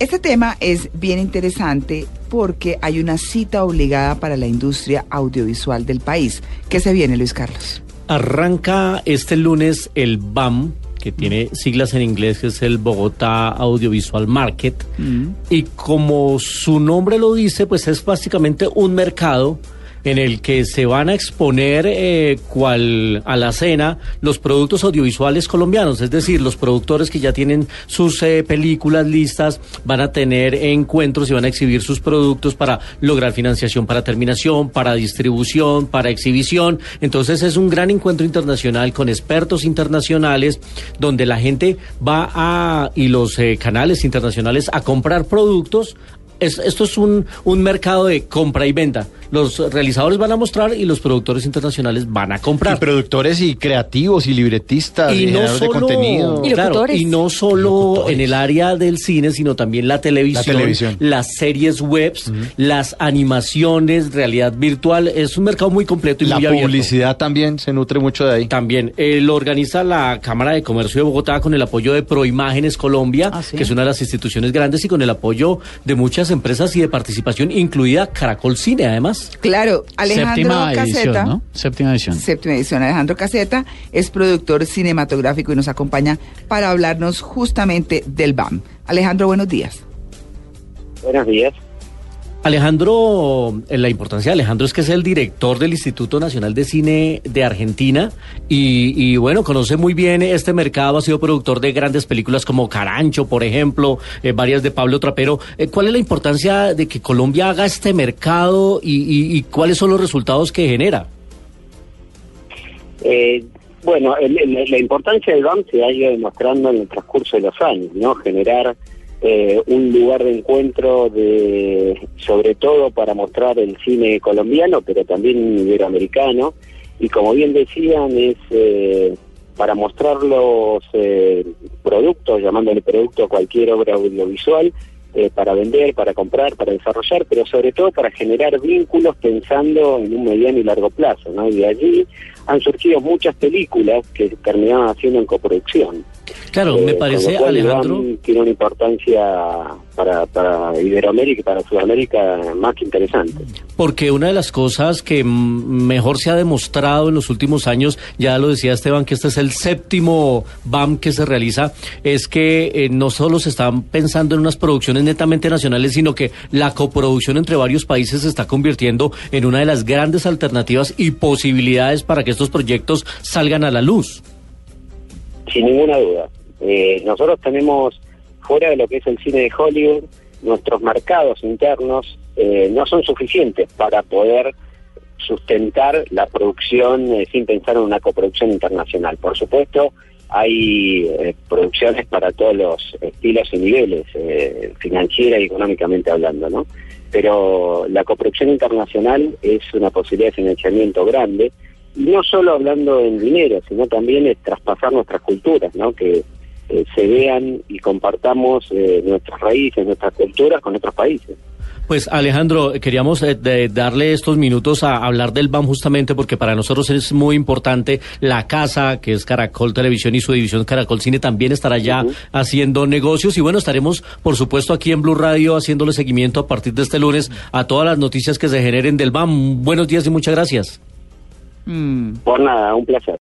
Este tema es bien interesante porque hay una cita obligada para la industria audiovisual del país. ¿Qué se viene, Luis Carlos? Arranca este lunes el BAM, que tiene siglas en inglés, que es el Bogotá Audiovisual Market. Mm. Y como su nombre lo dice, pues es básicamente un mercado en el que se van a exponer eh, a la cena los productos audiovisuales colombianos, es decir, los productores que ya tienen sus eh, películas listas van a tener encuentros y van a exhibir sus productos para lograr financiación para terminación, para distribución, para exhibición. Entonces es un gran encuentro internacional con expertos internacionales donde la gente va a y los eh, canales internacionales a comprar productos. esto es un, un mercado de compra y venta los realizadores van a mostrar y los productores internacionales van a comprar. Y productores y creativos y libretistas y, no solo, de contenido. Y, no solo en el área del cine, sino también la televisión, las series webs, las animaciones, realidad virtual. Es un mercado muy completo y la muy abierto. La publicidad también se nutre mucho de ahí. También. Eh, lo organiza la Cámara de Comercio de Bogotá con el apoyo de Proimágenes Colombia, ah, que es una de las instituciones grandes, y con el apoyo de muchas empresas y de participación, incluida Caracol Cine, además. Claro, Alejandro Caseta. Séptima edición. Séptima edición. Alejandro Caseta es productor cinematográfico y nos acompaña para hablarnos justamente del BAM. Alejandro, buenos días. Buenos días. Alejandro, eh, la importancia de Alejandro es que es el director del Instituto Nacional de Cine de Argentina y, bueno, conoce muy bien este mercado, ha sido productor de grandes películas como Carancho, por ejemplo, eh, varias de Pablo Trapero. Eh, ¿Cuál es la importancia de que Colombia haga este mercado y, cuáles son los resultados que genera? bueno, la importancia del BAM se ha ido demostrando en el transcurso de los años, ¿no? Generar eh, un lugar de encuentro de sobre todo para mostrar el cine colombiano pero también iberoamericano y como bien decían es eh, para mostrar los eh, productos llamándole producto a cualquier obra audiovisual para vender, para comprar, para desarrollar, pero sobre todo para generar vínculos pensando en un mediano y largo plazo, ¿no? Y de allí han surgido muchas películas que terminaban haciendo en coproducción. Claro, me parece, Alejandro. Tiene una importancia para, para Iberoamérica y para Sudamérica más que interesante. Porque una de las cosas que mejor se ha demostrado en los últimos años, ya lo decía Esteban, que este es el séptimo BAM que se realiza, es que eh, no solo se están pensando en unas producciones netamente nacionales, sino que la coproducción entre varios países se está convirtiendo en una de las grandes alternativas y posibilidades para que estos proyectos salgan a la luz. Sin ninguna duda. Eh, nosotros tenemos, fuera de lo que es el cine de Hollywood, nuestros mercados internos eh, no son suficientes para poder sustentar la producción eh, sin pensar en una coproducción internacional. Por supuesto, hay producciones para todos los estilos y niveles, financiera y económicamente hablando, ¿no? Pero la coproducción internacional es una posibilidad de financiamiento grande, no solo hablando en dinero, sino también es traspasar nuestras culturas, ¿no? Que eh, se vean y compartamos eh, nuestras raíces, nuestras culturas con otros países. Pues Alejandro, queríamos eh, darle estos minutos a hablar del BAM justamente porque para nosotros es muy importante la casa, que es Caracol Televisión y su división Caracol Cine también estará ya haciendo negocios y bueno, estaremos por supuesto aquí en Blue Radio haciéndole seguimiento a partir de este lunes a todas las noticias que se generen del BAM. Buenos días y muchas gracias. Por nada, un placer.